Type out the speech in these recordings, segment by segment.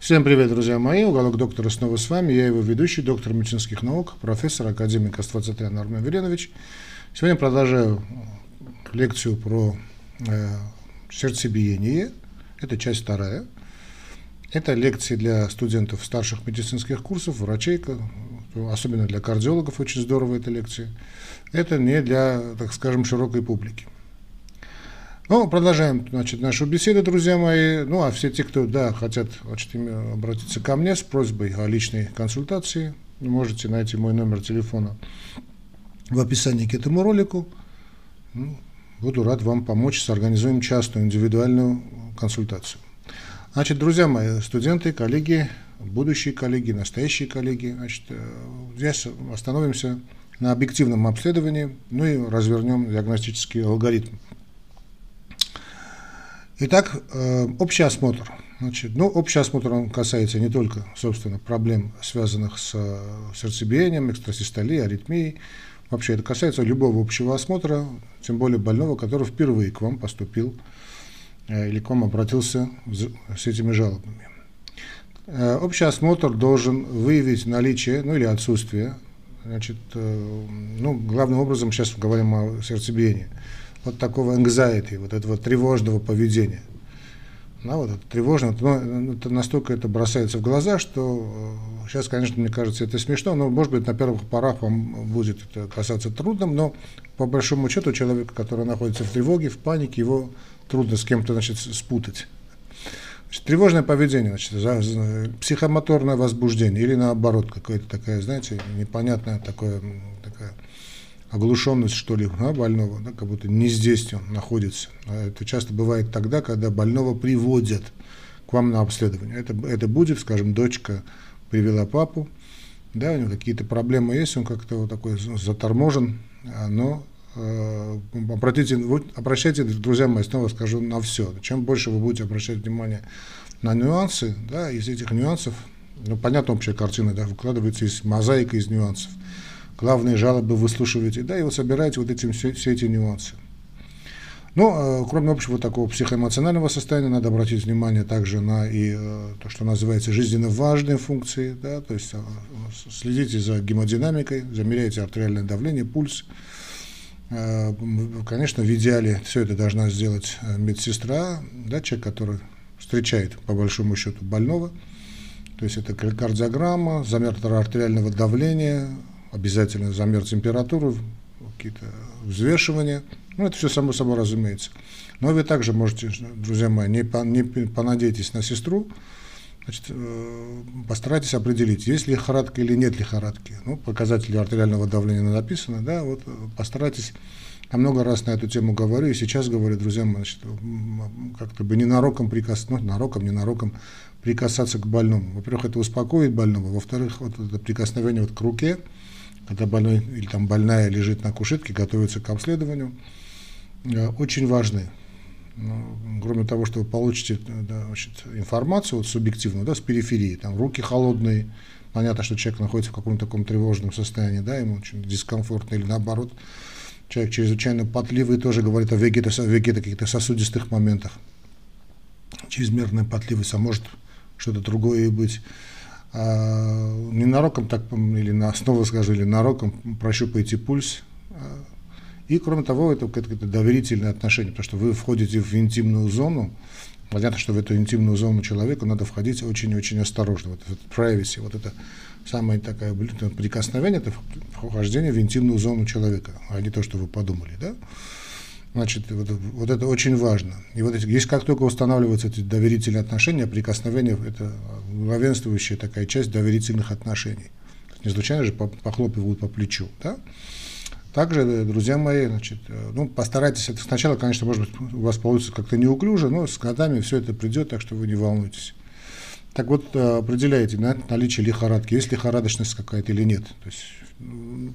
Всем привет, друзья мои. Уголок доктора снова с вами. Я его ведущий, доктор медицинских наук, профессор, академик Аствацатрян Армен Веленович. Сегодня продолжаю лекцию про э, сердцебиение. Это часть вторая. Это лекции для студентов старших медицинских курсов, врачей, особенно для кардиологов очень здорово эта лекция. Это не для, так скажем, широкой публики. Ну, продолжаем, значит, нашу беседу, друзья мои. Ну, а все те, кто, да, хотят, значит, обратиться ко мне с просьбой о личной консультации, можете найти мой номер телефона в описании к этому ролику. Ну, буду рад вам помочь, сорганизуем частную индивидуальную консультацию. Значит, друзья мои, студенты, коллеги, будущие коллеги, настоящие коллеги, значит, э, здесь остановимся на объективном обследовании, ну и развернем диагностический алгоритм Итак, э, общий осмотр. Значит, ну, общий осмотр он касается не только, собственно, проблем, связанных с э, сердцебиением, экстрасистолией, аритмией. Вообще это касается любого общего осмотра, тем более больного, который впервые к вам поступил э, или к вам обратился с этими жалобами. Общий осмотр должен выявить наличие, ну или отсутствие, значит, ну, главным образом сейчас говорим о сердцебиении – вот такого anxiety, вот этого тревожного поведения. Да, вот это тревожно, но это настолько это бросается в глаза, что сейчас, конечно, мне кажется, это смешно, но, может быть, на первых порах вам будет это касаться трудным, но по большому счету человека, который находится в тревоге, в панике, его трудно с кем-то, значит, спутать. Значит, тревожное поведение, значит, психомоторное возбуждение или наоборот, какое-то такое, знаете, непонятное такое, такая оглушенность, что ли, да, больного, да, как будто не здесь он находится. А это часто бывает тогда, когда больного приводят к вам на обследование. Это, это будет, скажем, дочка привела папу, да, у него какие-то проблемы есть, он как-то вот такой заторможен, а, но э, обратите, обращайте, друзья мои, снова скажу, на все. Чем больше вы будете обращать внимание на нюансы, да, из этих нюансов, ну, понятно, общая картина, да, выкладывается из мозаика из нюансов главные жалобы выслушиваете, да, и вы собираете вот эти, все, все эти нюансы. Но, э, кроме общего такого психоэмоционального состояния, надо обратить внимание также на и э, то, что называется жизненно важные функции, да, то есть э, следите за гемодинамикой, замеряйте артериальное давление, пульс. Конечно, в идеале все это должна сделать медсестра, да, человек, который встречает, по большому счету, больного. То есть это кардиограмма, замер артериального давления, обязательно замер температуру, какие-то взвешивания. Ну, это все само собой разумеется. Но вы также можете, друзья мои, не, по, не понадейтесь на сестру, значит, э, постарайтесь определить, есть ли лихорадка или нет лихорадки. Ну, показатели артериального давления написаны, да, вот э, постарайтесь, я много раз на эту тему говорю, и сейчас говорю, друзья мои, значит, как-то бы ненароком прикасаться, ну, нароком, ненароком прикасаться к больному. Во-первых, это успокоит больного, во-вторых, вот это прикосновение вот к руке, когда больной или там больная лежит на кушетке, готовится к обследованию, э, очень важны. Ну, кроме того, что вы получите да, значит, информацию вот, субъективную, да, с периферии, там руки холодные, понятно, что человек находится в каком-то таком тревожном состоянии, да, ему очень дискомфортно, или наоборот, человек чрезвычайно потливый, тоже говорит о вегето, вегето каких-то сосудистых моментах. Чрезмерная потливость, а может что-то другое и быть ненароком так, или на основу скажу, или нароком прощупаете пульс. А, и, кроме того, это какое-то доверительное отношение, потому что вы входите в интимную зону, понятно, что в эту интимную зону человеку надо входить очень-очень осторожно. Вот это privacy, вот это самое такое прикосновение, это вхождение в интимную зону человека, а не то, что вы подумали, да? Значит, вот, вот это очень важно. И вот здесь как только устанавливаются эти доверительные отношения, прикосновения, это главенствующая такая часть доверительных отношений. Не случайно же похлопывают по плечу. Да? Также, друзья мои, значит, ну, постарайтесь, это сначала, конечно, может быть, у вас получится как-то неуклюже, но с годами все это придет, так что вы не волнуйтесь. Так вот, э, определяете да, наличие лихорадки, есть лихорадочность какая-то или нет. То есть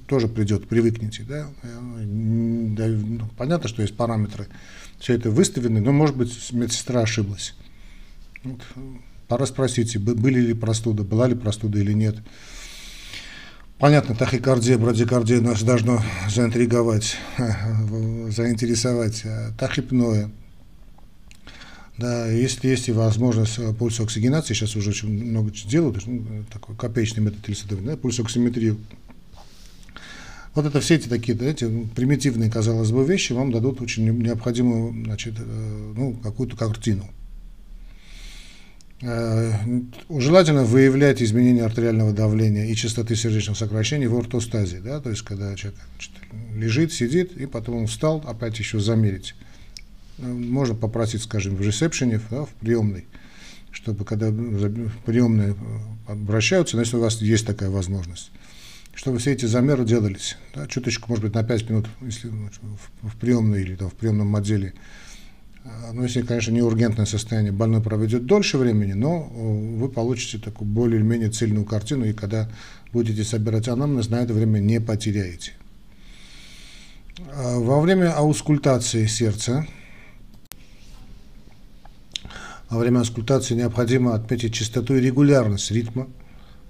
тоже придет, привыкните. Да? Да, ну, понятно, что есть параметры, все это выставлены, но, может быть, медсестра ошиблась. Вот. Пора спросить, были ли простуда, была ли простуда или нет. Понятно, тахикардия, брадикардия нас должно заинтриговать, заинтересовать. Тахипное. Да, если есть возможность э, пульс оксигенации, сейчас уже очень много делают, ну, такой копеечный метод исследования, да, пульс оксиметрию. Вот это все эти такие, да, эти примитивные, казалось бы, вещи вам дадут очень необходимую, значит, э, ну, какую-то картину. Э, желательно выявлять изменения артериального давления и частоты сердечных сокращений в ортостазе, да, то есть когда человек значит, лежит, сидит, и потом он встал, опять еще замерить. Э, можно попросить, скажем, в ресепшене, да, в приемной, чтобы когда приемные э, обращаются, но у вас есть такая возможность, чтобы все эти замеры делались. Да, чуточку, может быть, на 5 минут, если ну, в, в приемной или там, в приемном отделе. Э, ну, если, конечно, не ургентное состояние, больной проведет дольше времени, но вы получите такую более или менее цельную картину, и когда будете собирать анамнез, на это время не потеряете. Во время аускультации сердца во время аскультации необходимо отметить частоту и регулярность ритма,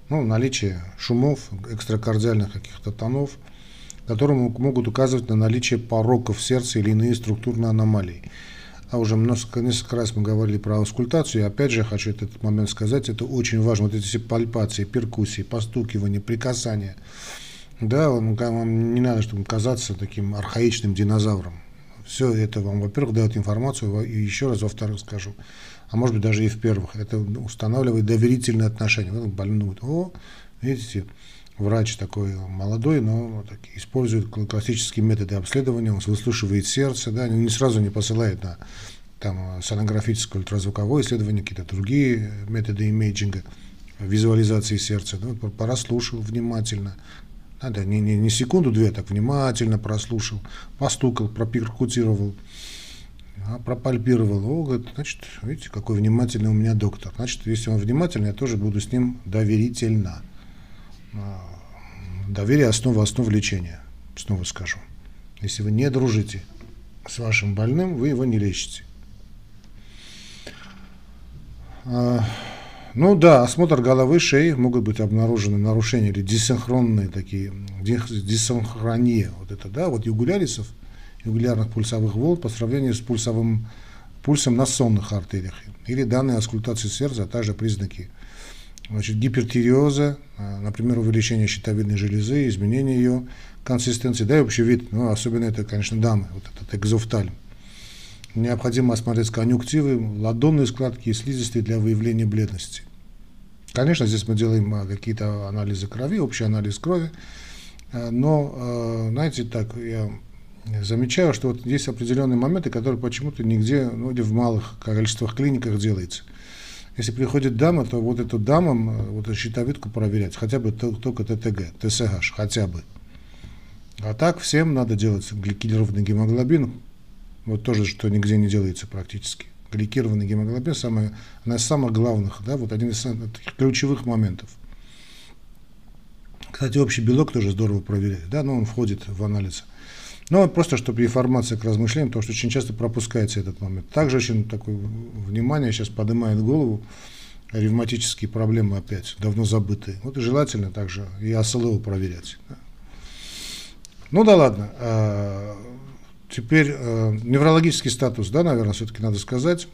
ну, наличие шумов, экстракардиальных каких-то тонов, которые могут указывать на наличие пороков сердца или иные структурные аномалии. А уже несколько, несколько раз мы говорили про аускультацию, и опять же хочу этот момент сказать, это очень важно, вот эти все пальпации, перкуссии, постукивания, прикасания. Да, вам не надо, чтобы казаться таким архаичным динозавром. Все это вам, во-первых, дает информацию, и еще раз, во-вторых, скажу, а может быть даже и в первых. Это устанавливает доверительные отношения. Вот больной думает, о, видите, врач такой молодой, но так, использует классические методы обследования, он выслушивает сердце, да, не сразу не посылает на там, сонографическое ультразвуковое исследование, какие-то другие методы имейджинга, визуализации сердца. Да, порослушал внимательно, надо не, не, не секунду-две, так внимательно прослушал, постукал, проперкутировал, а пропальпировал. О, говорит, значит, видите, какой внимательный у меня доктор. Значит, если он внимательный, я тоже буду с ним доверительно. А, доверие – основа основ лечения, снова скажу. Если вы не дружите с вашим больным, вы его не лечите. А, ну да, осмотр головы, шеи, могут быть обнаружены нарушения или дисинхронные такие, дисинхрония, вот это, да, вот югулярисов – регулярных пульсовых волн по сравнению с пульсовым пульсом на сонных артериях. Или данные аскультации сердца, а также признаки значит, гипертиреоза, а, например, увеличение щитовидной железы, изменение ее консистенции, да и общий вид, ну, особенно это, конечно, дамы, вот этот экзофтальм. Необходимо осмотреть конъюнктивы, ладонные складки и слизистые для выявления бледности. Конечно, здесь мы делаем а, какие-то анализы крови, общий анализ крови, а, но, знаете, так, я замечаю, что вот есть определенные моменты, которые почему-то нигде, ну, или в малых количествах клиниках делается. Если приходит дама, то вот эту дамам, э, вот эту щитовидку проверять, хотя бы только ТТГ, ТСХ, хотя бы. А так всем надо делать гликированный гемоглобин, вот тоже, что нигде не делается практически. Гликированный гемоглобин, самое, одна из самых главных, да, вот один из таких ключевых моментов. Кстати, общий белок тоже здорово проверять, да, но он входит в анализ. Ну, просто чтобы информация к размышлениям, потому что очень часто пропускается этот момент. Также очень такое внимание сейчас поднимает голову ревматические проблемы опять, давно забытые. Вот и желательно также и АСЛО проверять. Да. Ну да ладно. А, теперь а, неврологический статус, да, наверное, все-таки надо сказать.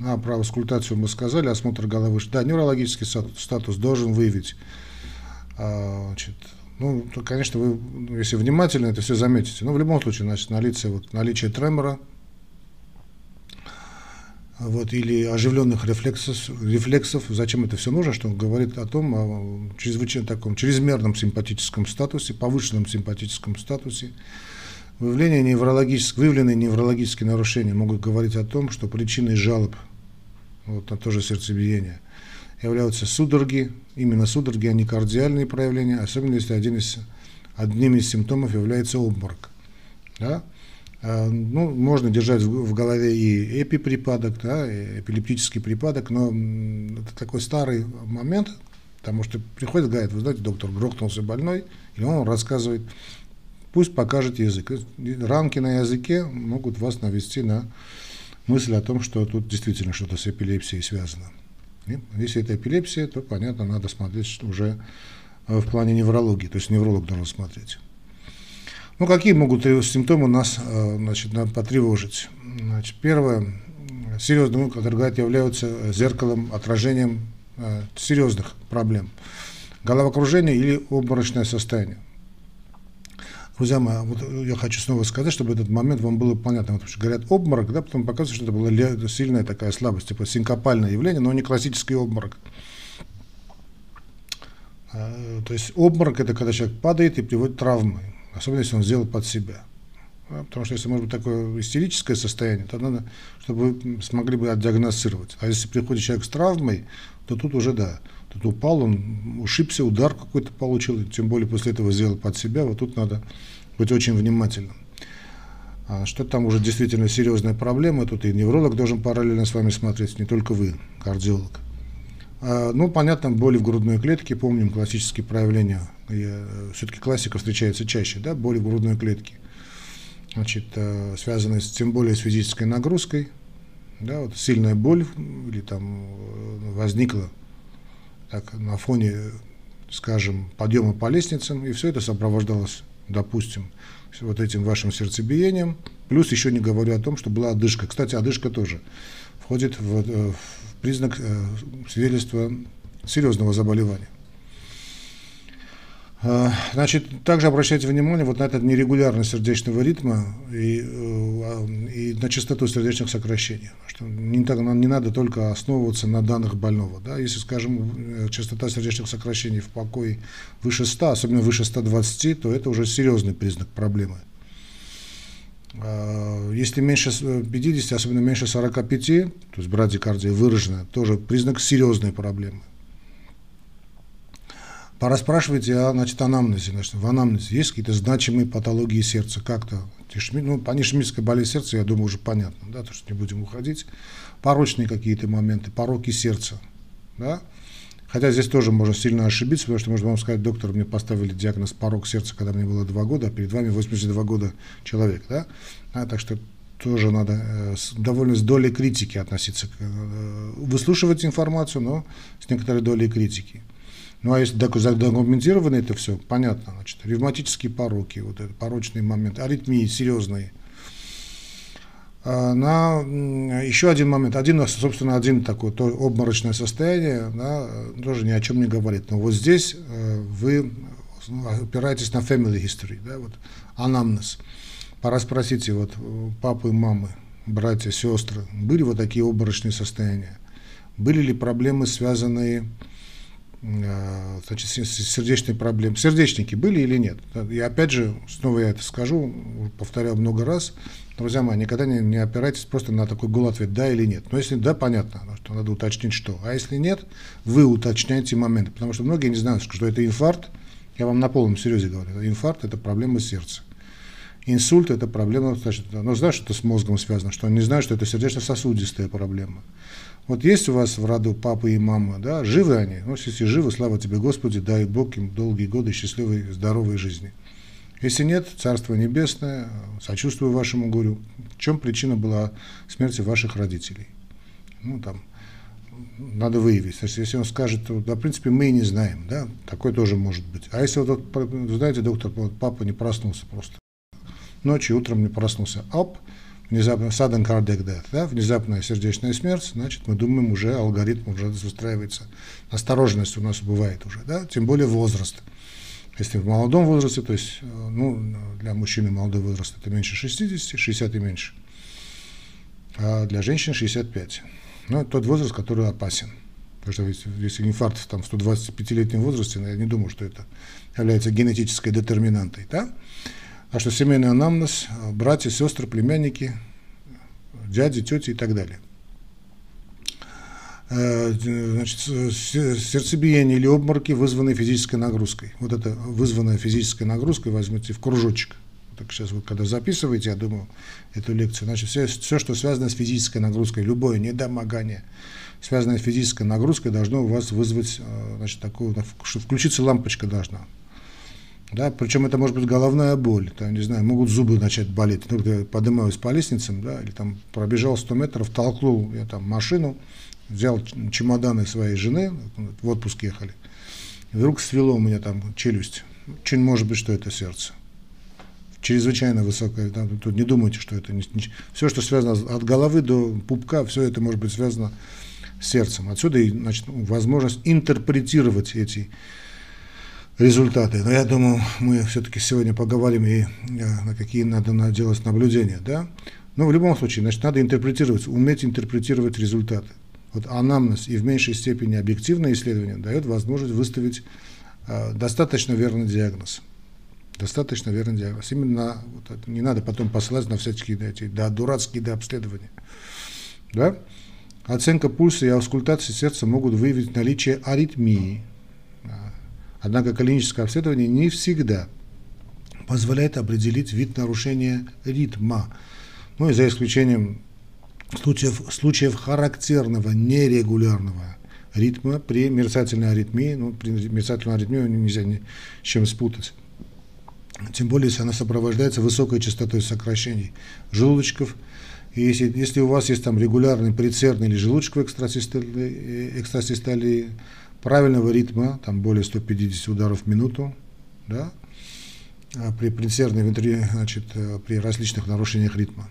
А, про аскультацию мы сказали, осмотр головы. Да, неврологический статус должен выявить а, значит, ну, то, конечно, вы, если внимательно это все заметите. Но в любом случае, значит, наличие, вот, наличие тремора, вот, или оживленных рефлексов, рефлексов. Зачем это все нужно? Что он говорит о том, о чрезвычайно таком чрезмерном симпатическом статусе, повышенном симпатическом статусе. Выявление неврологических, выявленные неврологические нарушения могут говорить о том, что причиной жалоб вот, на то же сердцебиение – являются судороги, именно судороги, а не кардиальные проявления, особенно если один из, одним из симптомов является обморок. Да? А, ну, можно держать в голове и эпиприпадок, да, и эпилептический припадок, но это такой старый момент, потому что приходит, говорит, вы знаете, доктор, грохнулся больной, и он рассказывает, пусть покажет язык. Рамки на языке могут вас навести на мысль о том, что тут действительно что-то с эпилепсией связано. Если это эпилепсия, то, понятно, надо смотреть уже э, в плане неврологии, то есть невролог должен смотреть. Ну, какие могут симптомы нас э, значит, потревожить? Значит, первое, серьезные, говорят, являются зеркалом, отражением э, серьезных проблем. Головокружение или обморочное состояние. Друзья мои, вот я хочу снова сказать, чтобы этот момент вам было понятно. Что говорят обморок, да, потом показывают, что это была сильная такая слабость, типа синкопальное явление, но не классический обморок. А, то есть обморок это когда человек падает и приводит травмы, особенно если он сделал под себя. Потому что если может быть такое истерическое состояние, то надо, чтобы вы смогли бы отдиагностировать. А если приходит человек с травмой, то тут уже да. Тут упал, он ушибся, удар какой-то получил, тем более после этого сделал под себя. Вот тут надо быть очень внимательным. А что там уже действительно серьезная проблема, тут и невролог должен параллельно с вами смотреть, не только вы, кардиолог. А, ну, понятно, боли в грудной клетке, помним классические проявления. Э, Все-таки классика встречается чаще, да, боли в грудной клетке значит, э, связанные с, тем более с физической нагрузкой, да, вот сильная боль или там э, возникла так, на фоне, скажем, подъема по лестницам, и все это сопровождалось, допустим, вот этим вашим сердцебиением, плюс еще не говорю о том, что была одышка. Кстати, одышка тоже входит в, э, в признак свидетельства серьезного заболевания. А, значит, также обращайте внимание вот на этот нерегулярность сердечного ритма и, э, и на частоту сердечных сокращений. Что не, так, не надо только основываться на данных больного. Да? Если, скажем, э, частота сердечных сокращений в покое выше 100, особенно выше 120, то это уже серьезный признак проблемы. А, если меньше 50, особенно меньше 45, то есть брадикардия выраженная, тоже признак серьезной проблемы. Пораспрашивайте о значит, анамнезе. Значит, в анамнезе есть какие-то значимые патологии сердца, как-то. Ну, панишемическая болезнь сердца, я думаю, уже понятно, да, то, что не будем уходить. Порочные какие-то моменты, пороки сердца, да. Хотя здесь тоже можно сильно ошибиться, потому что можно вам сказать, доктор, мне поставили диагноз порок сердца, когда мне было 2 года, а перед вами 82 года человек, да. А, так что тоже надо э, с, довольно с долей критики относиться, к, э, выслушивать информацию, но с некоторой долей критики. Ну а если задокументировано это все, понятно, значит, ревматические пороки, вот это порочный момент, аритмии серьезные. А, на еще один момент, один, собственно, один такой то обморочное состояние, да, тоже ни о чем не говорит. Но вот здесь э, вы опираетесь на family history, да, вот анамнез. Пора спросите вот папы, мамы, братья, сестры, были вот такие обморочные состояния? Были ли проблемы, связанные Э, значит, сердечные проблемы. Сердечники были или нет? И опять же, снова я это скажу, повторял много раз, друзья мои, никогда не, не опирайтесь просто на такой гол ответ «да» или «нет». Но если «да», понятно, что надо уточнить что. А если «нет», вы уточняете моменты, потому что многие не знают, что это инфаркт, я вам на полном серьезе говорю, инфаркт – это проблема сердца. Инсульт – это проблема, значит, ну, знаешь, что это с мозгом связано, что он не знает, что это сердечно-сосудистая проблема. Вот есть у вас в роду папа и мама, да, живы они? Ну, если живы, слава тебе, Господи, дай Бог им долгие годы счастливой, здоровой жизни. Если нет, Царство Небесное, сочувствую вашему горю. В чем причина была смерти ваших родителей? Ну, там, надо выявить. Есть, если он скажет, то, да, в принципе, мы и не знаем, да, такое тоже может быть. А если вот, знаете, доктор, вот папа не проснулся просто, ночью, утром не проснулся, оп, внезапно sudden cardiac death, да, внезапная сердечная смерть, значит, мы думаем, уже алгоритм уже выстраивается. Осторожность у нас бывает уже, да, тем более возраст. Если в молодом возрасте, то есть, э, ну, для мужчины молодой возраст это меньше 60, 60 и меньше, а для женщин 65. Ну, тот возраст, который опасен. Потому что если, инфаркт там, в 125-летнем возрасте, я не думаю, что это является генетической детерминантой. Да? А что семейный анамнез, братья, сестры, племянники, дяди, тети и так далее. Э, значит, сердцебиение или обмороки, вызванные физической нагрузкой. Вот это вызванная физической нагрузкой возьмите в кружочек. Так сейчас вы когда записываете, я думаю, эту лекцию, значит, все, все, что связано с физической нагрузкой, любое недомогание, связанное с физической нагрузкой, должно у вас вызвать, э, значит, такую, что включиться лампочка должна. Да, причем это может быть головная боль, там, не знаю, могут зубы начать болеть. Ну, я поднимаюсь по лестницам, да, или там пробежал 100 метров, толкнул я там машину, взял чемоданы своей жены, в отпуск ехали, и вдруг свело у меня там челюсть. Очень может быть, что это сердце. чрезвычайно высокая. Там, тут не думайте, что это не, не, все, что связано от головы до пупка, все это может быть связано с сердцем. Отсюда и значит, возможность интерпретировать эти результаты. Но я думаю, мы все-таки сегодня поговорим и э, на какие надо делать наблюдения. Да? Но в любом случае, значит, надо интерпретировать, уметь интерпретировать результаты. Вот анамнез и в меньшей степени объективное исследование дает возможность выставить э, достаточно верный диагноз. Достаточно верный диагноз. Именно вот это, не надо потом посылать на всякие эти, да, дурацкие да, обследования. Да? Оценка пульса и аускультации сердца могут выявить наличие аритмии. Однако клиническое обследование не всегда позволяет определить вид нарушения ритма. Ну и за исключением случаев, случаев характерного нерегулярного ритма при мерцательной аритмии, ну, при мерцательной аритмии нельзя ни с чем спутать. Тем более, если она сопровождается высокой частотой сокращений желудочков. И если, если у вас есть там регулярный прицерный или желудочковый экстрасистолии, экстрасистолии правильного ритма, там более 150 ударов в минуту, да, а при прицерной вентри, значит, э, при различных нарушениях ритма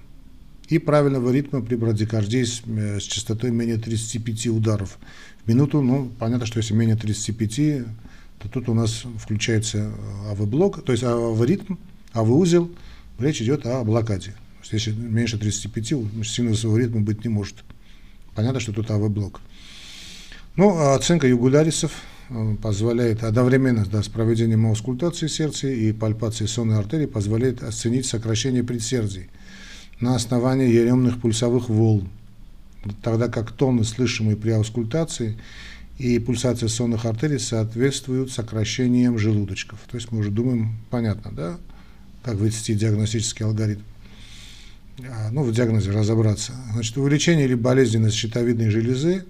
и правильного ритма при брадикардии с, э, с частотой менее 35 ударов в минуту. Ну, понятно, что если менее 35, то тут у нас включается э, АВ-блок, то есть АВ-ритм, АВ-узел, речь идет о блокаде. Если меньше 35, синусового ритма быть не может. Понятно, что тут АВ-блок. Ну, а оценка югулярисов э, позволяет одновременно да, с проведением аускультации сердца и пальпации сонной артерии позволяет оценить сокращение предсердий – на основании еремных пульсовых волн, тогда как тоны, слышимые при аускультации и пульсация сонных артерий соответствуют сокращениям желудочков. То есть мы уже думаем, понятно, да, как вывести диагностический алгоритм. А, ну, в диагнозе разобраться. Значит, увеличение или болезненность щитовидной железы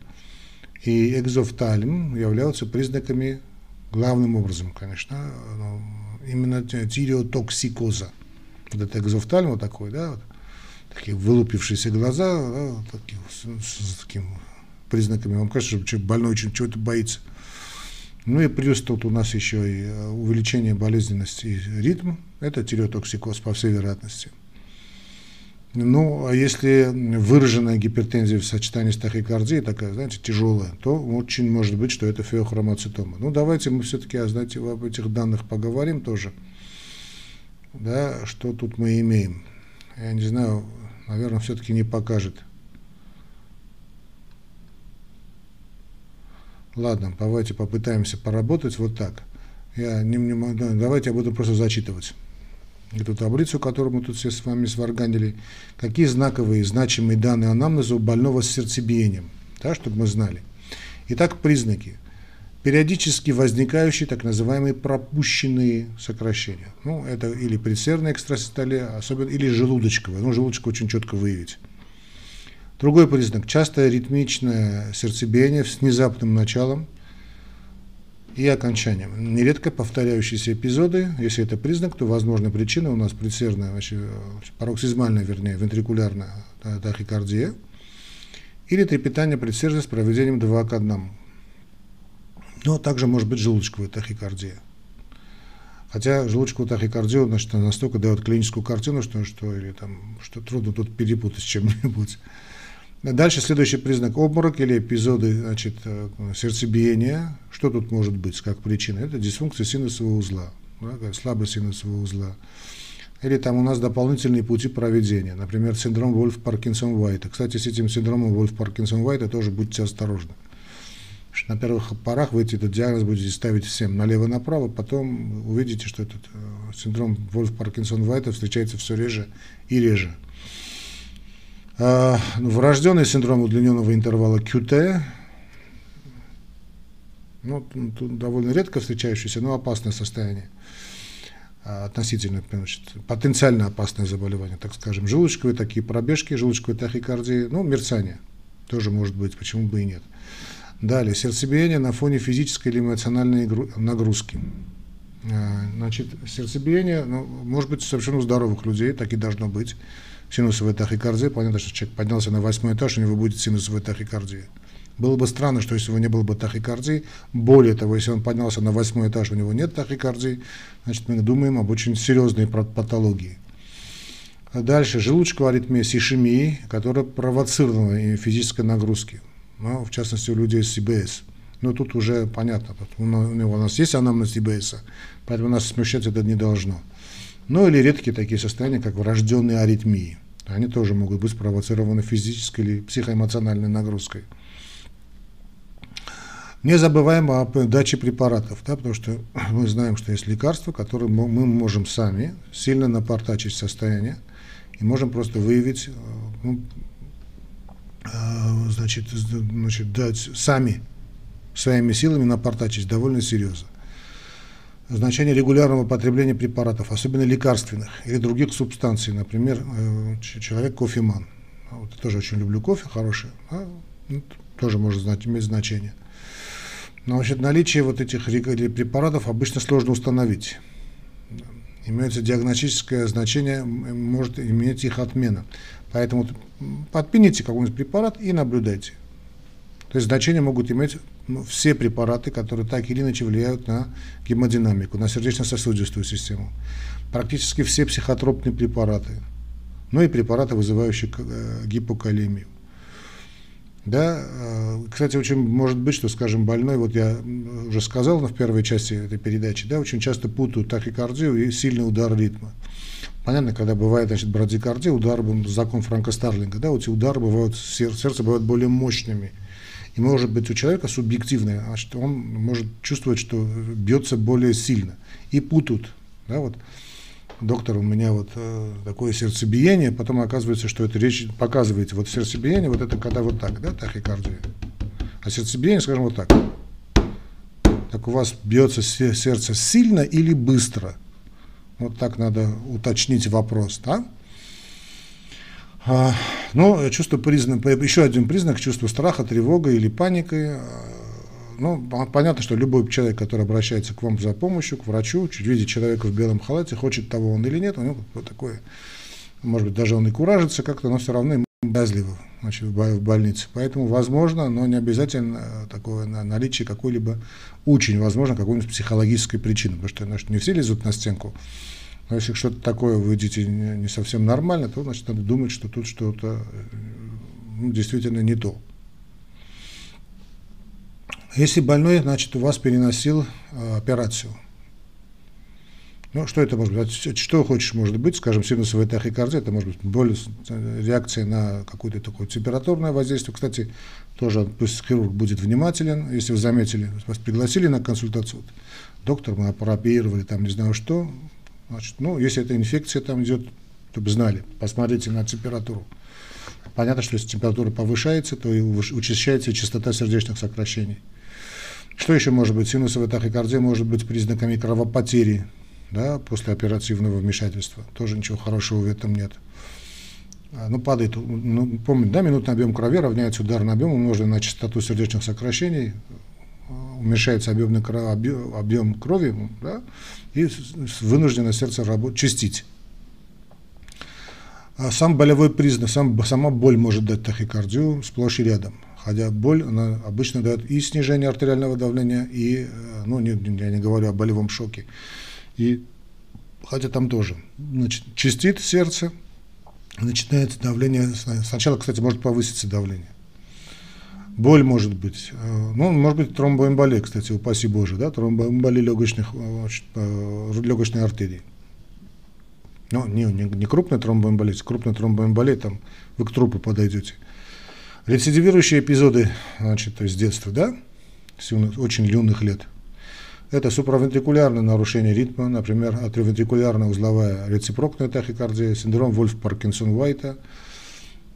и экзофтальм являются признаками, главным образом, конечно, именно тиреотоксикоза. Вот это экзофтальм вот такой, да, вот, такие вылупившиеся глаза, да, такие, с, с, с таким признаками. Вам кажется, что человек больной очень чего-то боится. Ну и плюс тут у нас еще и э, увеличение болезненности и ритм. Это тиреотоксикоз, по всей вероятности. Ну, а если выраженная гипертензия в сочетании с тахикардией, такая, знаете, тяжелая, то очень может быть, что это феохромоцитома. Ну, давайте мы все-таки, знаете, об этих данных поговорим тоже. Да, что тут мы имеем. Я не знаю, наверное, все-таки не покажет. Ладно, давайте попытаемся поработать вот так. Я не, не могу, давайте я буду просто зачитывать эту таблицу, которую мы тут все с вами сварганили. Какие знаковые, значимые данные анамнеза у больного с сердцебиением, да, чтобы мы знали. Итак, признаки периодически возникающие так называемые пропущенные сокращения. Ну, это или предсердная экстрасистолия, особенно, или желудочковая. Ну, желудочку очень четко выявить. Другой признак – частое ритмичное сердцебиение с внезапным началом и окончанием. Нередко повторяющиеся эпизоды, если это признак, то возможна причина у нас предсердная, вообще, пароксизмальная, вернее, вентрикулярная тахикардия или трепетание предсердия с проведением 2 к 1. Но также может быть желудочковая тахикардия. Хотя желудочковую тахикардию значит, настолько дает клиническую картину, что, что, или там, что трудно тут перепутать с чем-нибудь. Дальше следующий признак обморок или эпизоды значит, э, сердцебиения. Что тут может быть как причина? Это дисфункция синусового узла, да, слабость синусового узла. Или там у нас дополнительные пути проведения, например, синдром Вольф-Паркинсон-Вайта. Кстати, с этим синдромом Вольф-Паркинсон-Вайта тоже будьте осторожны на первых порах вы этот диагноз будете ставить всем налево-направо, потом увидите, что этот э, синдром Вольф-Паркинсон-Вайта встречается все реже и реже. А, ну, врожденный синдром удлиненного интервала QT, ну, тут довольно редко встречающееся, но опасное состояние а, относительно, значит, потенциально опасное заболевание, так скажем, желудочковые такие пробежки, желудочковые тахикардии, ну, мерцание тоже может быть, почему бы и нет. Далее, сердцебиение на фоне физической или эмоциональной нагрузки. А, значит, сердцебиение, ну, может быть, совершенно у здоровых людей, так и должно быть. Синусовая тахикардия, понятно, что человек поднялся на восьмой этаж, у него будет синусовая тахикардия. Было бы странно, что если у него не было бы тахикардии, более того, если он поднялся на восьмой этаж, у него нет тахикардии, значит, мы думаем об очень серьезной патологии. Дальше желудочковая аритмия с ишемией, которая провоцирована физической нагрузки, ну, в частности у людей с ИБС. Но тут уже понятно, у него у нас есть анамнез ИБС, поэтому нас смущать это не должно. Ну или редкие такие состояния, как врожденные аритмии. Они тоже могут быть спровоцированы физической или психоэмоциональной нагрузкой. Не забываем о даче препаратов, да, потому что мы знаем, что есть лекарства, которые мы можем сами сильно напортачить состояние, и можем просто выявить, э, ну, э, значит, значит, дать сами своими силами напортачить довольно серьезно. Значение регулярного потребления препаратов, особенно лекарственных или других субстанций, например, э, человек кофеман. Вот, тоже очень люблю кофе, хороший, а, ну, тоже может иметь значение. Но значит, наличие вот этих препаратов обычно сложно установить. Имеется диагностическое значение, может иметь их отмена. Поэтому подпините какой-нибудь препарат и наблюдайте. То есть значения могут иметь все препараты, которые так или иначе влияют на гемодинамику, на сердечно-сосудистую систему. Практически все психотропные препараты, ну и препараты, вызывающие э, гипокалемию. Да, э, кстати, очень может быть, что, скажем, больной, вот я уже сказал в первой части этой передачи, да, очень часто путают тахикардию и сильный удар ритма. Понятно, когда бывает, значит, брадикардия, удар, закон Франка Старлинга, да, вот эти удары бывают, сердце бывают более мощными. И может быть у человека субъективное, а что он может чувствовать, что бьется более сильно. И путают, да, вот доктор, у меня вот э, такое сердцебиение, потом оказывается, что это речь, показываете, вот сердцебиение, вот это когда вот так, да, тахикардия. А сердцебиение, скажем, вот так. Так у вас бьется сердце сильно или быстро? Вот так надо уточнить вопрос, да? А, ну, чувство признак, еще один признак чувства страха, тревога или паники ну, понятно, что любой человек, который обращается к вам за помощью, к врачу, чуть видит человека в белом халате, хочет того он или нет, у него такое, может быть, даже он и куражится как-то, но все равно ему значит, в больнице. Поэтому возможно, но не обязательно такое наличие какой-либо, очень возможно, какой-нибудь психологической причины, потому что значит, не все лезут на стенку. Но если что-то такое вы видите не совсем нормально, то значит надо думать, что тут что-то ну, действительно не то. Если больной, значит, у вас переносил э, операцию. Ну, что это может быть? Что хочешь, может быть, скажем, синусовая тахикардия, это может быть боль, реакция на какое-то такое температурное воздействие. Кстати, тоже пусть хирург будет внимателен, если вы заметили, вас пригласили на консультацию, доктор, мы опробировали, там не знаю что, значит, ну, если эта инфекция там идет, чтобы знали, посмотрите на температуру. Понятно, что если температура повышается, то и учащается частота сердечных сокращений. Что еще может быть? Синусовая тахикардия может быть признаками кровопотери да, после оперативного вмешательства. Тоже ничего хорошего в этом нет. А, ну, падает, ну, помните, да, минутный объем крови равняется ударный объем, умноженный на частоту сердечных сокращений, уменьшается объемный, объем, объем крови, да, и вынуждено сердце работать, чистить. А сам болевой признак, сам, сама боль может дать тахикардию сплошь и рядом. Хотя боль она обычно дает и снижение артериального давления, и, э, ну, не, я не говорю о болевом шоке, и, хотя там тоже, значит, чистит сердце, начинается давление, сначала, кстати, может повыситься давление. Боль может быть, э, ну, может быть тромбоэмболия, кстати, упаси Боже, да, тромбоэмболия легочных, э, легочной артерии. Ну, не, не, не крупная тромбоэмболия, крупная тромбоэмболия, там вы к трупу подойдете. Рецидивирующие эпизоды, значит, то есть детства, да, с очень юных лет. Это суправентрикулярное нарушение ритма, например, атриовентрикулярная узловая рецепрокная тахикардия, синдром Вольф-Паркинсон-Вайта, э,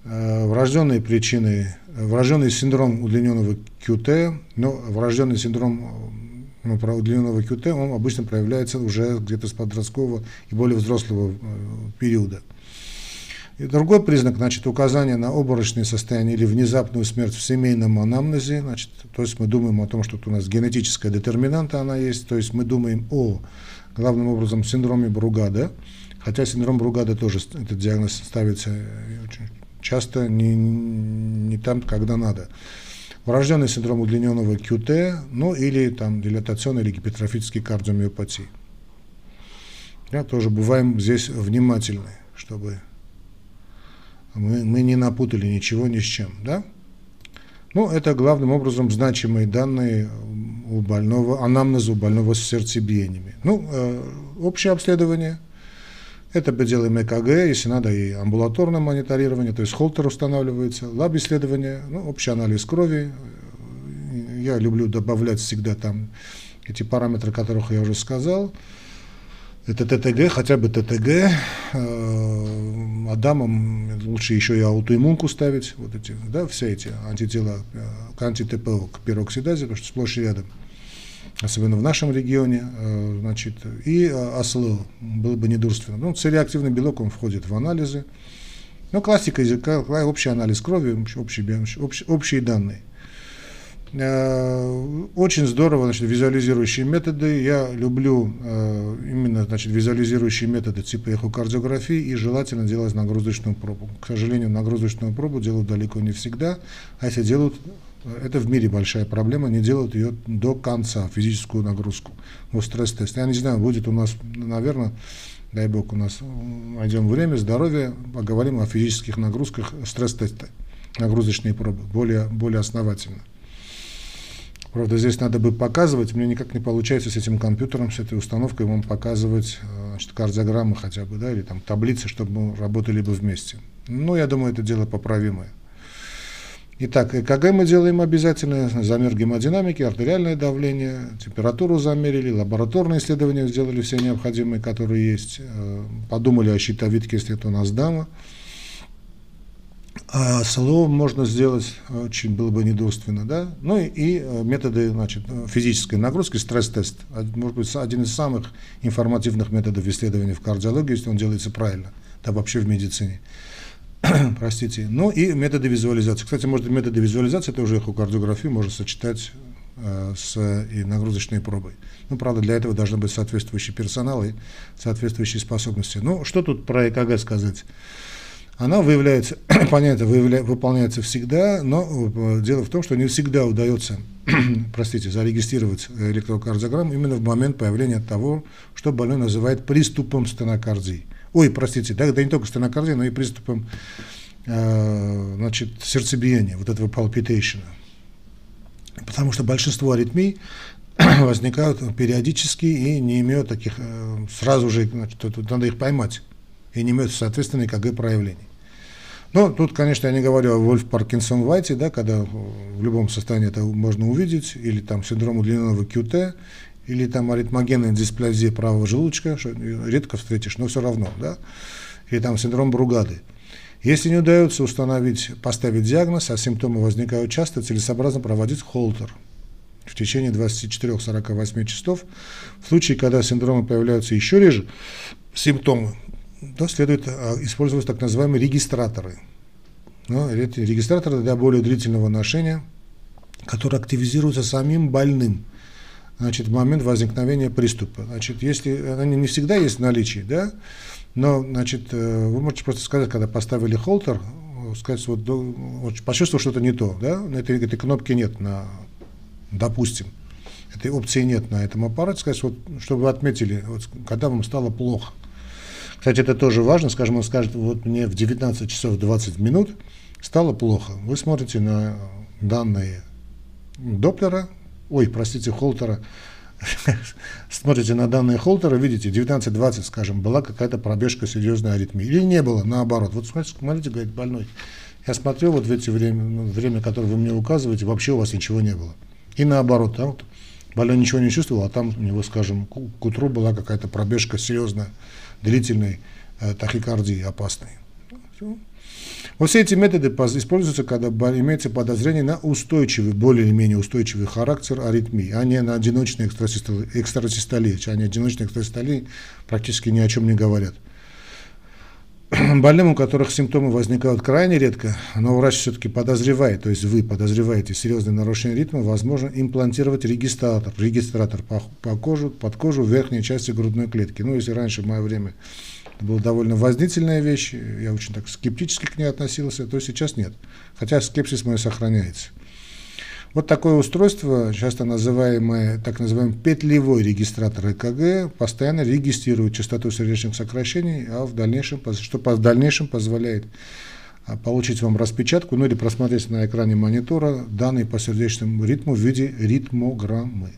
врожденные причины, врожденный синдром удлиненного QT, но врожденный синдром ну, удлиненного QT, он обычно проявляется уже где-то с подросткового и более взрослого э, периода. И другой признак, значит, указание на обморочное состояние или внезапную смерть в семейном анамнезе, значит, то есть мы думаем о том, что у нас генетическая детерминанта она есть, то есть мы думаем о, главным образом, синдроме Бругада, хотя синдром Бругада тоже, этот диагноз ставится очень часто не, не там, когда надо. Врожденный синдром удлиненного QT, ну или там дилатационный или гипертрофический кардиомиопатии. Я тоже бываем здесь внимательны, чтобы Мы, мы не напутали ничего ни с чем, да? Ну, это главным образом значимые данные у больного, анамнеза у больного с сердцебиениями. Ну, э, общее обследование, это мы делаем ЭКГ, если надо, и амбулаторное мониторирование, то есть холтер устанавливается, лаб-исследование, ну, общий анализ крови. Я люблю добавлять всегда там эти параметры, которых я уже сказал. Это ТТГ, хотя бы ТТГ. Э, Адамам лучше еще и аутоиммунку ставить, вот эти, да, все эти антитела к э, антитПО, к пероксидазе, потому что сплошь и рядом особенно в нашем регионе, э, значит, и АСЛО было бы недурственно. Ну, целеактивный белок, он входит в анализы. Ну, классика языка, общий анализ крови, общие, общие, общие данные. Э, очень здорово, значит, визуализирующие методы. Я люблю э, именно, значит, визуализирующие методы типа эхокардиографии и желательно делать нагрузочную пробу. К сожалению, нагрузочную пробу делают далеко не всегда, а если делают это в мире большая проблема, не делают ее до конца, физическую нагрузку. Вот стресс-тест. Я не знаю, будет у нас, наверное, дай бог, у нас найдем время, здоровье, поговорим о физических нагрузках, стресс-тесты, нагрузочные пробы, более, более основательно. Правда, здесь надо бы показывать, мне никак не получается с этим компьютером, с этой установкой вам показывать значит, кардиограммы хотя бы, да, или там таблицы, чтобы мы работали бы вместе. Ну, я думаю, это дело поправимое. Итак, ЭКГ мы делаем обязательно, замер гемодинамики, артериальное давление, температуру замерили, лабораторные исследования сделали все необходимые, которые есть, э, подумали о щитовидке, если это у нас дама. А СЛО можно сделать очень было бы недурственно, да. Ну и, и э, методы, значит, физической нагрузки, стресс-тест, может быть, один из самых информативных методов исследования в кардиологии, если он делается правильно, да вообще в медицине. простите, ну и методы визуализации. Кстати, может, методы визуализации тоже эхокардиографию можно сочетать э, с и нагрузочной пробой. Ну, правда, для этого должны быть соответствующий персонал и соответствующие способности. Ну, что тут про ЭКГ сказать? Она выявляется, понятно, выявля, выполняется всегда, но э, дело в том, что не всегда удается, простите, зарегистрировать электрокардиограмму именно в момент появления того, что больной называет приступом стенокардии ой, простите, да, да не только стенокардия, но и приступом э, значит, сердцебиения, вот этого palpitation. Потому что большинство аритмий возникают периодически и не имеют таких, э, сразу же, значит, тут надо их поймать, и не имеют, соответственно, КГ проявлений. Но тут, конечно, я не говорю о Вольф Паркинсон Вайте, да, когда в любом состоянии это можно увидеть, или там синдром удлиненного QT, или там аритмогенная дисплазия правого желудочка, что редко встретишь, но все равно, да, или там синдром Бругады. Если не удается установить, поставить диагноз, а симптомы возникают часто, целесообразно проводить холтер в течение 24-48 часов. В случае, когда синдромы появляются еще реже, симптомы, то следует а, использовать так называемые регистраторы. Но эти регистраторы для более длительного ношения, которые активизируются самим больным значит, в момент возникновения приступа. Значит, если они не всегда есть в наличии, да, но, значит, э, вы можете просто сказать, когда поставили холтер, сказать, вот, вот почувствовал что-то не то, да, на этой, этой кнопки нет на, допустим, этой опции нет на этом аппарате, сказать, вот, чтобы вы отметили, вот, когда вам стало плохо. Кстати, это тоже важно, скажем, он скажет, вот мне в 19 часов 20 минут стало плохо. Вы смотрите на данные Доплера, ой, простите, Холтера, смотрите на данные Холтера, видите, 19-20, скажем, была какая-то пробежка серьезной аритмии. Или не было, наоборот. Вот смотрите, смотрите, говорит больной, я смотрю вот в эти время, ну, время, которое вы мне указываете, вообще у вас ничего не было. И наоборот, там больной ничего не чувствовал, а там у него, скажем, к, к утру была какая-то пробежка серьезная, длительной э, тахикардии опасной. Все. Вот все эти методы используются, когда имеется подозрение на устойчивый, более или менее устойчивый характер аритмии, а не на одиночные экстрасистолии. Они одиночные экстрасистолии практически ни о чем не говорят. Больным, у которых симптомы возникают крайне редко, но врач все-таки подозревает, то есть вы подозреваете серьезное нарушение ритма, возможно имплантировать регистратор, регистратор по, по кожу, под кожу в верхней части грудной клетки. Ну, если раньше в мое время это была довольно вознительная вещь, я очень так скептически к ней относился, то сейчас нет. Хотя скепсис мой сохраняется. Вот такое устройство, часто называемое так называемый петлевой регистратор ЭКГ, постоянно регистрирует частоту сердечных сокращений, а в дальнейшем, что в дальнейшем позволяет а, получить вам распечатку, ну или просмотреть на экране монитора данные по сердечному ритму в виде ритмограммы.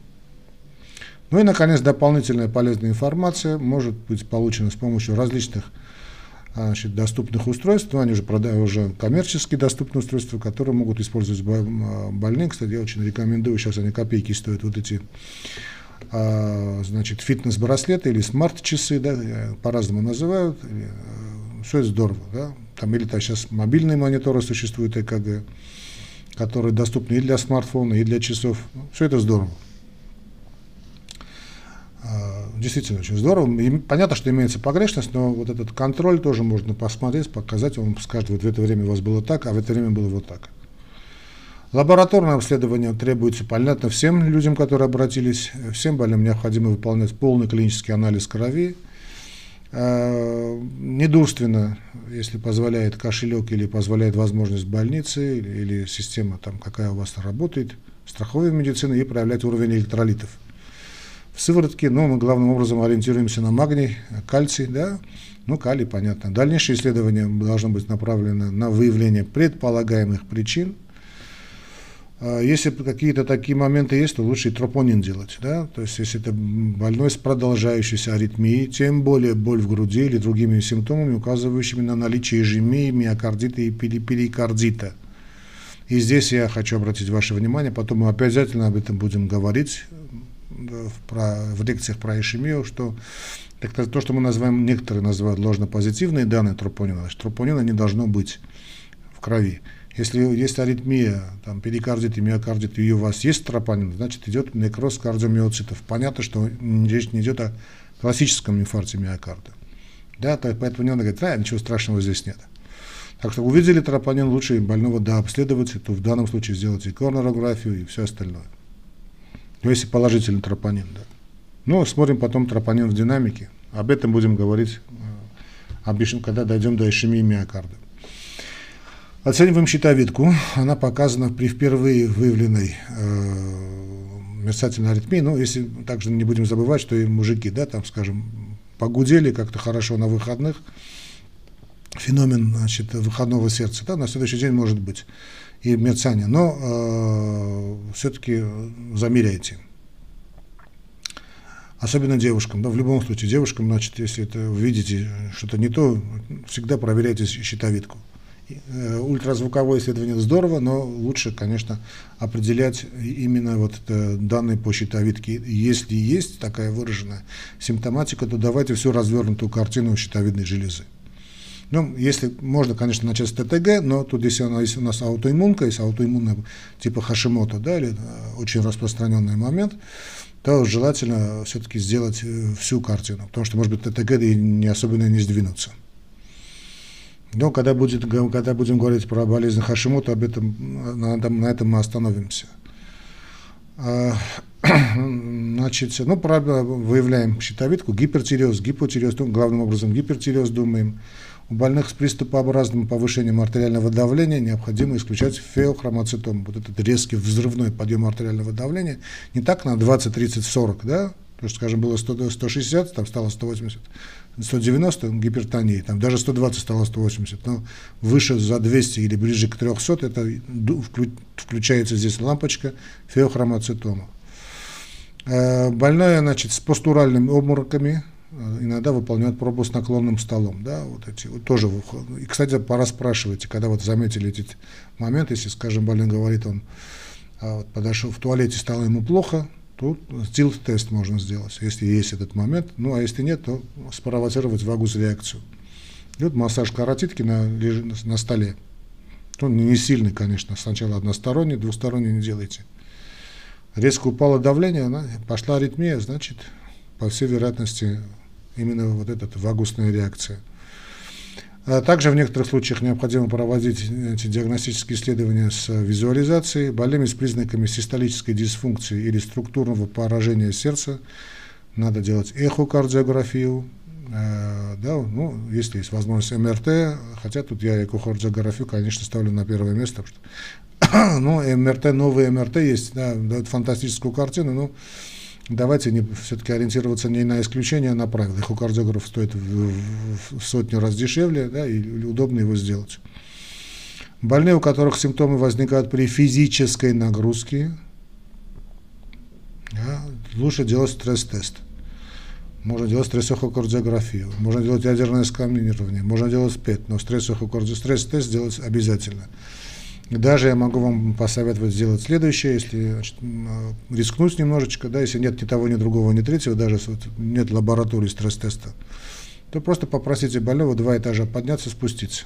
Ну и, наконец, дополнительная полезная информация может быть получена с помощью различных значит, доступных устройств, ну, они уже, продают, уже коммерчески доступные устройства, которые могут использовать больные. Кстати, я очень рекомендую, сейчас они копейки стоят, вот эти а, значит, фитнес-браслеты или смарт-часы, да, по-разному называют. Э, Все это здорово, да. Там или то сейчас мобильные мониторы существуют, ЭКГ, которые доступны и для смартфона, и для часов. Все это здорово. Действительно очень здорово. И понятно, что имеется погрешность, но вот этот контроль тоже можно посмотреть, показать. Он скажет, вот в это время у вас было так, а в это время было вот так. Лабораторное обследование требуется, понятно, всем людям, которые обратились. Всем больным необходимо выполнять полный клинический анализ крови. А, недурственно, если позволяет кошелек или позволяет возможность больницы или система, там, какая у вас работает, страховой медицины, и проявлять уровень электролитов в сыворотке, но мы главным образом ориентируемся на магний, кальций, да, ну, калий, понятно. Дальнейшее исследование должно быть направлено на выявление предполагаемых причин. А если какие-то такие моменты есть, то лучше и тропонин делать, да, то есть если это больной с продолжающейся аритмией, тем более боль в груди или другими симптомами, указывающими на наличие ижемии, миокардита и перикардита. И здесь я хочу обратить ваше внимание, потом мы обязательно об этом будем говорить, в, про, в лекциях про ишемию, что так, то, что мы называем, некоторые называют ложно-позитивные данные тропонина, значит, тропонина не должно быть в крови. Если есть аритмия, там, перикардит и миокардит, и у вас есть тропонин, значит идет некроз кардиомиоцитов. Понятно, что речь не идет о классическом инфаркте миокарда. Да, то, поэтому не надо говорить, а, ничего страшного здесь нет. Так что увидели тропонин, лучше больного да, обследовать, то в данном случае сделать и коронарографию, и все остальное. Ну, если положительный тропонин, да. Ну, смотрим потом тропонин в динамике. Об этом будем говорить, э, обычно, когда дойдем до ишемии миокарда. Оцениваем щитовидку. Она показана при впервые выявленной э, мерцательной аритмии. Ну, если также не будем забывать, что и мужики, да, там, скажем, погудели как-то хорошо на выходных, феномен значит, выходного сердца, да, на следующий день может быть и мерцание, но э, все-таки замеряйте. Особенно девушкам, да, в любом случае девушкам, значит, если это видите что-то не то, всегда проверяйте щитовидку. Э, ультразвуковое исследование здорово, но лучше, конечно, определять именно вот данные по щитовидке. Если есть такая выраженная симптоматика, то давайте всю развернутую картину щитовидной железы. Ну, если можно, конечно, начать с ТТГ, но тут если у нас, если у нас аутоиммунка, если аутоиммунная типа Хашимота, да, или э, очень распространенный момент, то желательно все-таки сделать э, всю картину, потому что, может быть, ТТГ и не особенно не сдвинуться. Но когда, будет, когда будем говорить про болезнь Хашимота, об этом, на, на этом мы остановимся. А, значит, ну, правда, выявляем щитовидку, гипертиреоз, гипотиреоз, ну, главным образом гипертиреоз думаем, у больных с приступообразным повышением артериального давления необходимо исключать феохромоцитом. Вот этот резкий взрывной подъем артериального давления не так на 20, 30, 40, да, потому что, скажем, было 100, 160, там стало 180, 190 гипертонии, там даже 120 стало 180, но выше за 200 или ближе к 300 это включается здесь лампочка феохромоцитома. Э, больная, значит, с постуральными обмороками, иногда выполняют пробу с наклонным столом, да, вот эти, вот тоже, и, кстати, пора спрашивать, когда вот заметили эти моменты, если, скажем, больной говорит, он а вот подошел в туалете, стало ему плохо, то стил-тест можно сделать, если есть этот момент, ну, а если нет, то спровоцировать вагус-реакцию. Идет массаж каротидки на, на столе, он не сильный, конечно, сначала односторонний, двусторонний не делайте. Резко упало давление, она, пошла аритмия, значит, по всей вероятности, именно вот эта вагусная реакция. А также в некоторых случаях необходимо проводить эти диагностические исследования с визуализацией, больными с признаками систолической дисфункции или структурного поражения сердца. Надо делать эхокардиографию, э, да, ну, если есть возможность МРТ, хотя тут я эхокардиографию, конечно, ставлю на первое место, потому что, ну, МРТ, новые МРТ есть, да, дают фантастическую картину, но давайте не, все-таки ориентироваться не на исключение, а на правила. Эхокардиограф стоит в, в, сотню раз дешевле, да, и удобно его сделать. Больные, у которых симптомы возникают при физической нагрузке, да, лучше делать стресс-тест. Можно делать стрессохокардиографию, можно делать ядерное сканирование, можно делать ПЭТ, но стресс-тест делать обязательно. Даже я могу вам посоветовать сделать следующее, если значит, рискнуть немножечко, да, если нет ни того, ни другого, ни третьего, даже нет лаборатории стресс-теста, то просто попросите больного два этажа подняться, спуститься.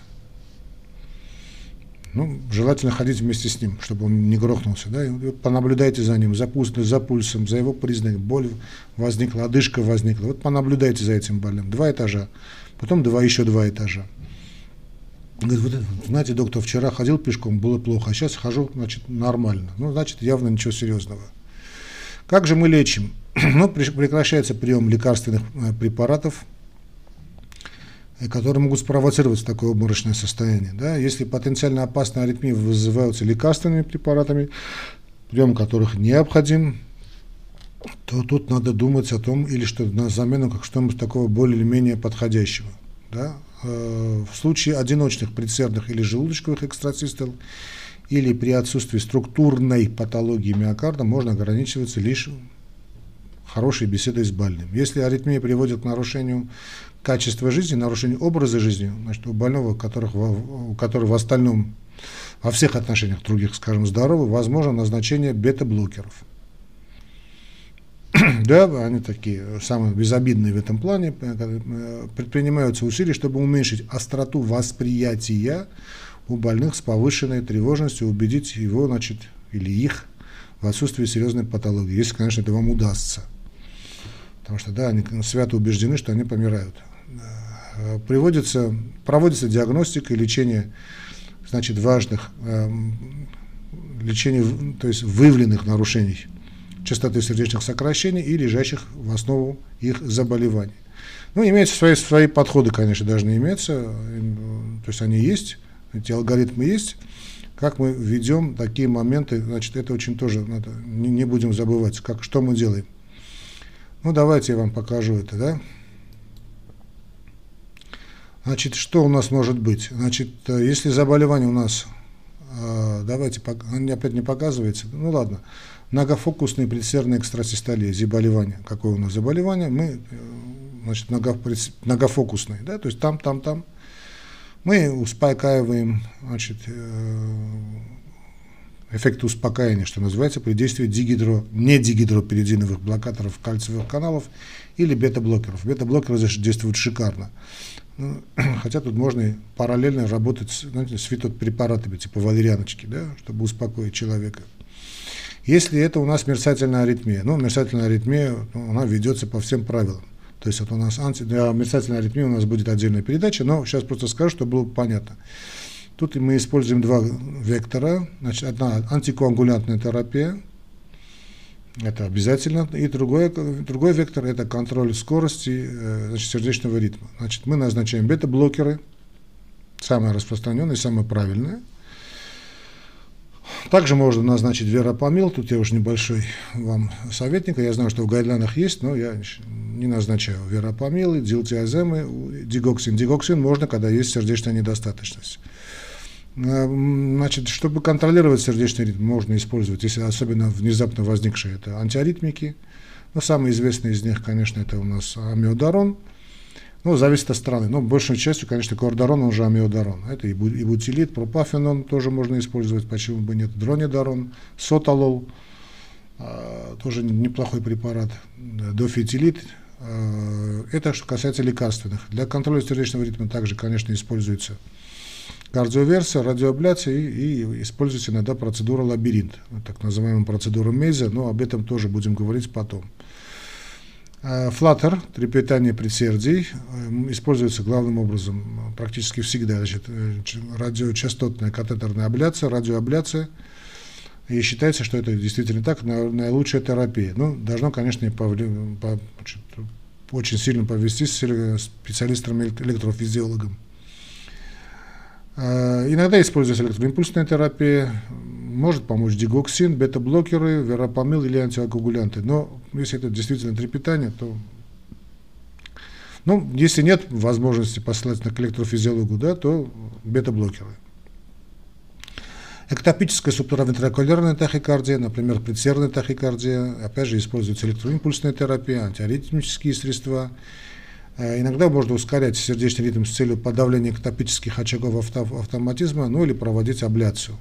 Ну, желательно ходить вместе с ним, чтобы он не грохнулся. Да? И понаблюдайте за ним, за, пульсом, за пульсом, за его признаками. Боль возникла, одышка возникла. Вот понаблюдайте за этим больным. Два этажа, потом два, еще два этажа. Говорит, вот, знаете, доктор, вчера ходил пешком, было плохо, а сейчас хожу, значит, нормально. Ну, значит, явно ничего серьезного. Как же мы лечим? ну, прекращается прием лекарственных э, препаратов, э, которые могут спровоцировать такое обморочное состояние. Да? Если потенциально опасные аритмии вызываются лекарственными препаратами, прием которых необходим, то тут надо думать о том, или что на замену как что-нибудь такого более или менее подходящего. Да? Э, в случае одиночных предсердных или желудочковых экстрацистол или при отсутствии структурной патологии миокарда можно ограничиваться лишь хорошей беседой с больным. Если аритмия приводит к нарушению качества жизни, нарушению образа жизни, значит, у больного, которых, у которого в остальном, во всех отношениях других, скажем, здоровы, возможно назначение бета-блокеров. да, они такие самые безобидные в этом плане, э, предпринимаются усилия, чтобы уменьшить остроту восприятия у больных с повышенной тревожностью, убедить его, значит, или их в отсутствии серьезной патологии, если, конечно, это вам удастся. Потому что, да, они свято убеждены, что они помирают. Э, приводится, проводится диагностика и лечение, значит, важных, э, лечение, то есть выявленных нарушений частоты сердечных сокращений и лежащих в основу их заболеваний. Ну, имеются свои, свои подходы, конечно, должны иметься, то есть они есть, эти алгоритмы есть. Как мы ведем такие моменты, значит, это очень тоже надо, не, не будем забывать, как, что мы делаем. Ну, давайте я вам покажу это, да. Значит, что у нас может быть? Значит, э, если заболевание у нас, э, давайте, опять не показывается, ну ладно, многофокусные предсердные экстрасистолия, заболевание. Какое у нас заболевание? Мы, э, значит, многофокусные, да, то есть там, там, там. Мы успокаиваем, значит, э, эффект успокаивания, что называется, при действии дигидро, не дигидроперидиновых блокаторов кальциевых каналов или бета-блокеров. Бета-блокеры действуют шикарно. Ну, хотя тут можно и параллельно работать знаете, с фитопрепаратами, типа валерьяночки, да, чтобы успокоить человека. Если это у нас мерцательная аритмия, ну, мерцательная аритмия, ну, она ведется по всем правилам. То есть вот у нас анти, для мерцательной аритмии у нас будет отдельная передача, но сейчас просто скажу, чтобы было понятно. Тут мы используем два вектора. Значит, одна антикоагулянтная терапия, это обязательно, и другой, другой вектор – это контроль скорости э, значит, сердечного ритма. Значит, мы назначаем бета-блокеры, самое распространенное, самое правильное – также можно назначить веропамил, тут я уже небольшой вам советник, я знаю, что в гайдлайнах есть, но я не назначаю веропамилы, дилтиаземы, дигоксин. Дигоксин можно, когда есть сердечная недостаточность. А, значит, чтобы контролировать сердечный ритм, можно использовать, если особенно внезапно возникшие, это антиаритмики. Но самый известный из них, конечно, это у нас амиодарон – ну, зависит от страны. Но большей частью, конечно, кордарон, он уже амиодарон. Это и бутилит, пропафенон тоже можно использовать, почему бы нет. Дронидарон, соталол, а, тоже неплохой препарат. Дофетилит. А, это что касается лекарственных. Для контроля сердечного ритма также, конечно, используется кардиоверсия, радиоабляция и, и используется иногда процедура лабиринт, так называемая процедура Мейза, но об этом тоже будем говорить потом. Флаттер, трепетание предсердий, используется главным образом практически всегда. Значит, э, радиочастотная катетерная абляция, радиоабляция. И считается, что это действительно так, наилучшая терапия. Ну, должно, конечно, повли, по, очень сильно повести с специалистом-электрофизиологом. Иногда используется электроимпульсная терапия, может помочь дигоксин, бета-блокеры, веропамил или антиагугулянты. Но если это действительно трепетание, то... Ну, если нет возможности послать к электрофизиологу, да, то бета-блокеры. Эктопическая субтуравентрикулярная тахикардия, например, предсердная тахикардия, опять же используется электроимпульсная терапия, антиаритмические средства. Э, иногда можно ускорять сердечный ритм с целью подавления эктопических очагов автоматизма, ну или проводить абляцию.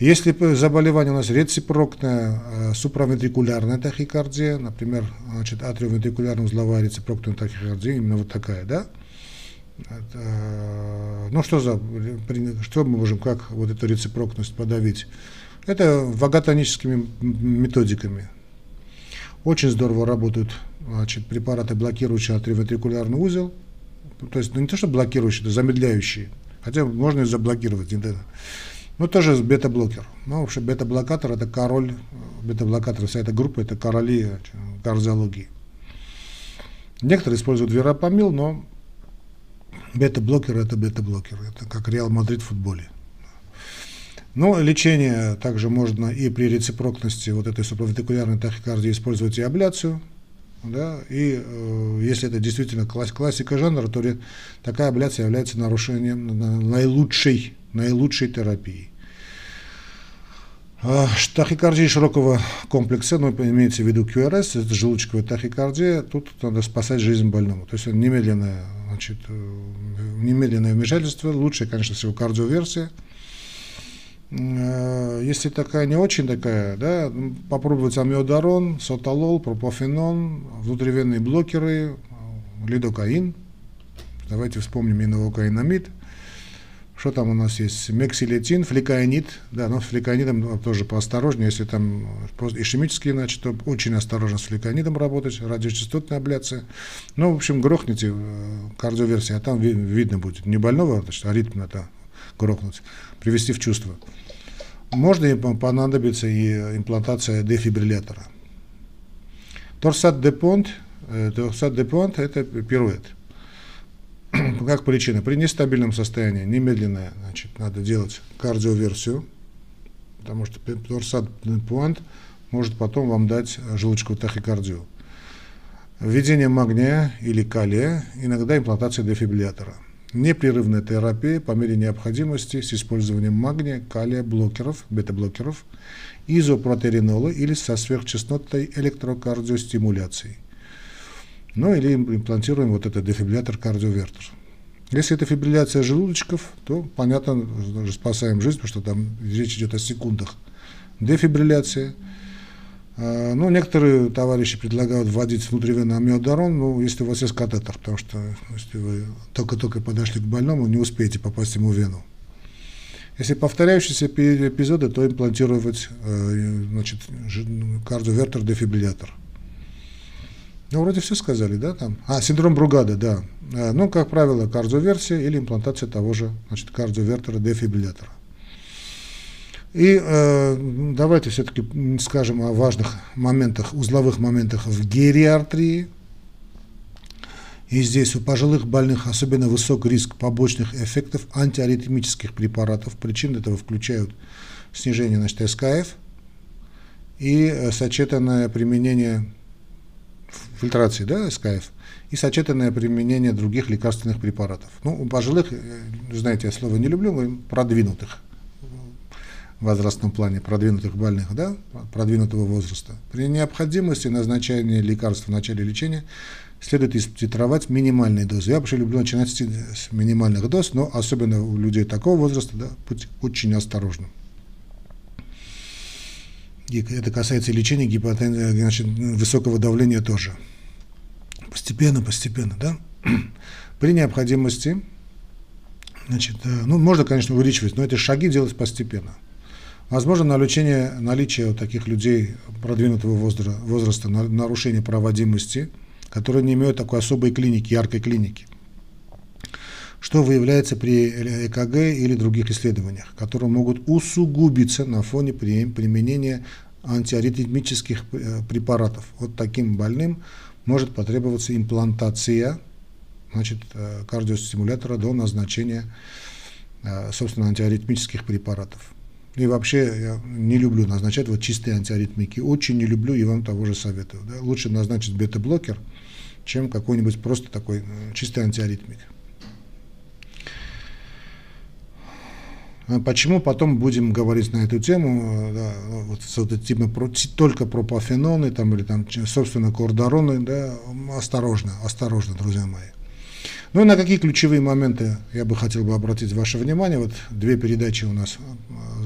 Если заболевание у нас рецепрокная э, суправентрикулярная тахикардия, например, значит, атриовентрикулярно-узловая рецепрокная тахикардия, именно вот такая, да, это, ну что за, что мы можем, как вот эту рецепрокность подавить? Это ваготоническими методиками. Очень здорово работают значит, препараты, блокирующие атриовентрикулярный узел. То есть ну, не то, что блокирующие, это замедляющие. Хотя можно и заблокировать. Ну, тоже бета-блокер. Ну, вообще бета-блокатор это король, бета-блокатор, вся эта группа это короли кардиологии. Некоторые используют верапамил, но beta-blocker это beta-blocker. Это как Реал Мадрид в футболе. Но лечение также можно и при реципрокности вот этой субвентикулярной тахикардии использовать и абляцию. Да, и э, если это действительно класс, классика жанра, то такая абляция является нарушением наилучшей наилучшей терапии. А, тахикардия широкого комплекса, ну, имеется в виду QRS, это желудочковая тахикардия, тут надо спасать жизнь больному. То есть немедленное, значит, э, немедленное вмешательство, лучше, конечно, всего кардиоверсия. Э, если такая не очень такая, да, попробовать амиодарон, соталол, пропофенон, внутривенные блокеры, лидокаин. Давайте вспомним иновокаинамид – что там у нас есть? Мексилетин, фликаинид. Да, но с фликаинидом тоже поосторожнее. Если там ишемические, значит, то очень осторожно с фликаинидом работать, радиочастотная абляция. Ну, в общем, грохните э, кардиоверсия, а там видно будет. Не больного, а ритм это грохнуть, привести в чувство. Можно и понадобится и имплантация дефибриллятора. Торсат депонт, э, торсат депонт это пируэт. как причина? При нестабильном состоянии немедленно значит, надо делать кардиоверсию, потому что торсат пуант может потом вам дать желудочковую тахикардию. Введение магния или калия, иногда имплантация дефибриллятора. Непрерывная терапия по мере необходимости с использованием магния, калия, блокеров, бета-блокеров, изопротеринола или со сверхчастотной электрокардиостимуляцией. Ну или имплантируем вот этот дефибриллятор кардиовертер. Если это фибрилляция желудочков, то, понятно, спасаем жизнь, потому что там речь идет о секундах. Дефибрилляция. А, ну, некоторые товарищи предлагают вводить внутривенный амиодарон, ну, если у вас есть катетер, потому что если вы только-только подошли к больному, не успеете попасть ему в вену. Если повторяющиеся эпизоды, то имплантировать э, значит, кардиовертер дефибриллятор. Ну, вроде все сказали, да, там. А, синдром Бругада, да. Э, ну, как правило, кардиоверсия или имплантация того же, значит, кардиовертера, дефибриллятора. И э, давайте все-таки скажем о важных моментах, узловых моментах в гериатрии. И здесь у пожилых больных особенно высок риск побочных эффектов антиаритмических препаратов. Причины этого включают снижение значит, СКФ и э, сочетанное применение фильтрации да, СКФ и сочетанное применение других лекарственных препаратов. Ну, у пожилых, э, знаете, я слово не люблю, мы продвинутых в возрастном плане, продвинутых больных, да, продвинутого возраста. При необходимости назначения лекарств в начале лечения следует титровать минимальные дозы. Я вообще люблю начинать с минимальных доз, но особенно у людей такого возраста, да, быть очень осторожным. И это касается лечения гипотензии, значит, высокого давления тоже. Постепенно, постепенно, да. При необходимости, значит, э, ну, можно, конечно, увеличивать, но эти шаги делать постепенно. Возможно, наличие, наличие у таких людей продвинутого возраста, возраста нарушения проводимости, которые не имеют такой особой клиники, яркой клиники что выявляется при ЭКГ или других исследованиях, которые могут усугубиться на фоне применения антиаритмических э, препаратов. Вот таким больным может потребоваться имплантация значит, э, кардиостимулятора до назначения, э, собственно, антиаритмических препаратов. И вообще я не люблю назначать вот чистые антиаритмики. Очень не люблю и вам того же советую. Да? Лучше назначить бета-блокер, чем какой-нибудь просто такой чистый антиаритмик. А почему потом будем говорить на эту тему, да, вот, вот, типа, про, только про пафеноны там, или там, собственно, кордороны, да, осторожно, осторожно, друзья мои. Ну и на какие ключевые моменты я бы хотел бы обратить ваше внимание. Вот две передачи у нас а,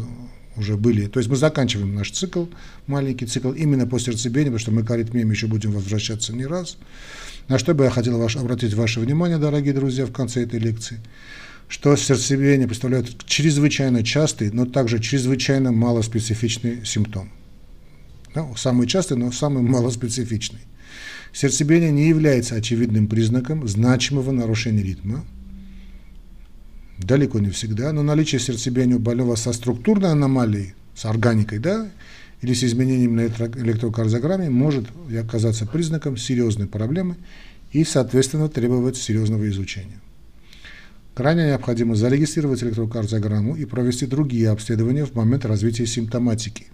уже были. То есть мы заканчиваем наш цикл, маленький цикл, именно по сердцебиению, потому что мы к аритмиям еще будем возвращаться не раз. На что бы я хотел ваш, обратить ваше внимание, дорогие друзья, в конце этой лекции, что сердцебиение представляет чрезвычайно частый, но также чрезвычайно малоспецифичный симптом. Да, самый частый, но самый малоспецифичный. Сердцебиение не является очевидным признаком значимого нарушения ритма. Далеко не всегда, но наличие сердцебиения у больного со структурной аномалией, с органикой, да, или с изменением на электрокардиограмме может оказаться признаком серьезной проблемы и, соответственно, требовать серьезного изучения. Крайне необходимо зарегистрировать электрокардиограмму и провести другие обследования в момент развития симптоматики.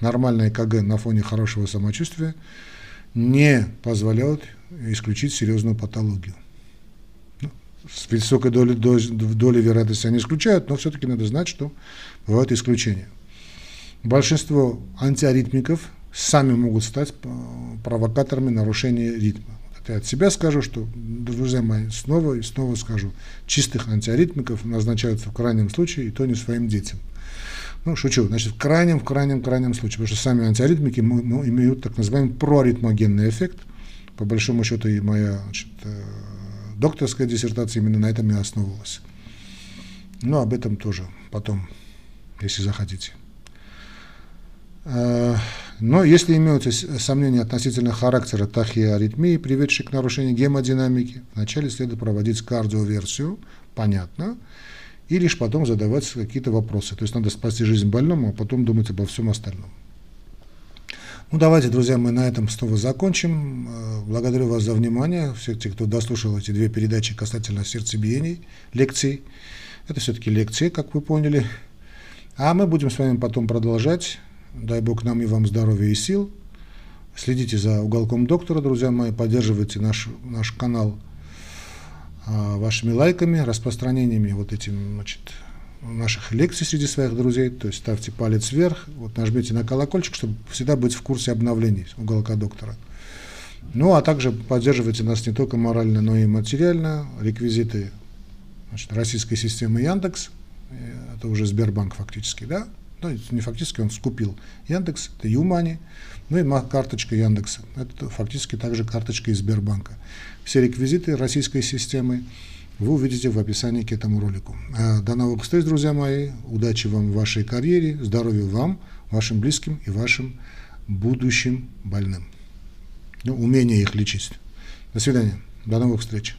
Нормальное КГ на фоне хорошего самочувствия не позволяют исключить серьезную патологию. Ну, с высокой долей, долей вероятности они исключают, но все-таки надо знать, что бывают исключения. Большинство антиаритмиков сами могут стать провокаторами нарушения ритма. Я от себя скажу, что, друзья мои, снова и снова скажу, чистых антиаритмиков назначаются в крайнем случае, и то не своим детям. Ну, шучу. Значит, в крайнем, в крайнем, крайнем случае, потому что сами антиаритмики имеют так называемый проаритмогенный эффект. По большому счету и моя значит, э, докторская диссертация именно на этом и основывалась. Но об этом тоже потом, если захотите. Э, но если имеются сомнения относительно характера тахиаритмии, приведшей к нарушению гемодинамики, вначале следует проводить кардиоверсию, понятно, и лишь потом задавать какие-то вопросы. То есть надо спасти жизнь больному, а потом думать обо всем остальном. Ну, давайте, друзья, мы на этом снова закончим. Э, благодарю вас за внимание, всех тех, кто дослушал эти две передачи касательно сердцебиений, лекций. Это все-таки лекции, как вы поняли. А мы будем с вами потом продолжать. Дай Бог нам и вам здоровья и сил. Следите за уголком доктора, друзья мои, поддерживайте наш, наш канал а, вашими лайками, распространениями вот этим, значит, наших лекций среди своих друзей, то есть ставьте палец вверх, вот нажмите на колокольчик, чтобы всегда быть в курсе обновлений уголка доктора. Ну, а также поддерживайте нас не только морально, но и материально. Реквизиты значит, российской системы Яндекс, э, это уже Сбербанк фактически, да? Ну, не фактически, он скупил Яндекс, это Юмани, ну и карточка Яндекса, это фактически также карточка из Сбербанка. Все реквизиты российской системы вы увидите в описании к этому ролику. А, до новых встреч, друзья мои. Удачи вам в вашей карьере, здоровья вам, вашим близким и вашим будущим больным. Ну, умение их лечить. До свидания. До новых встреч.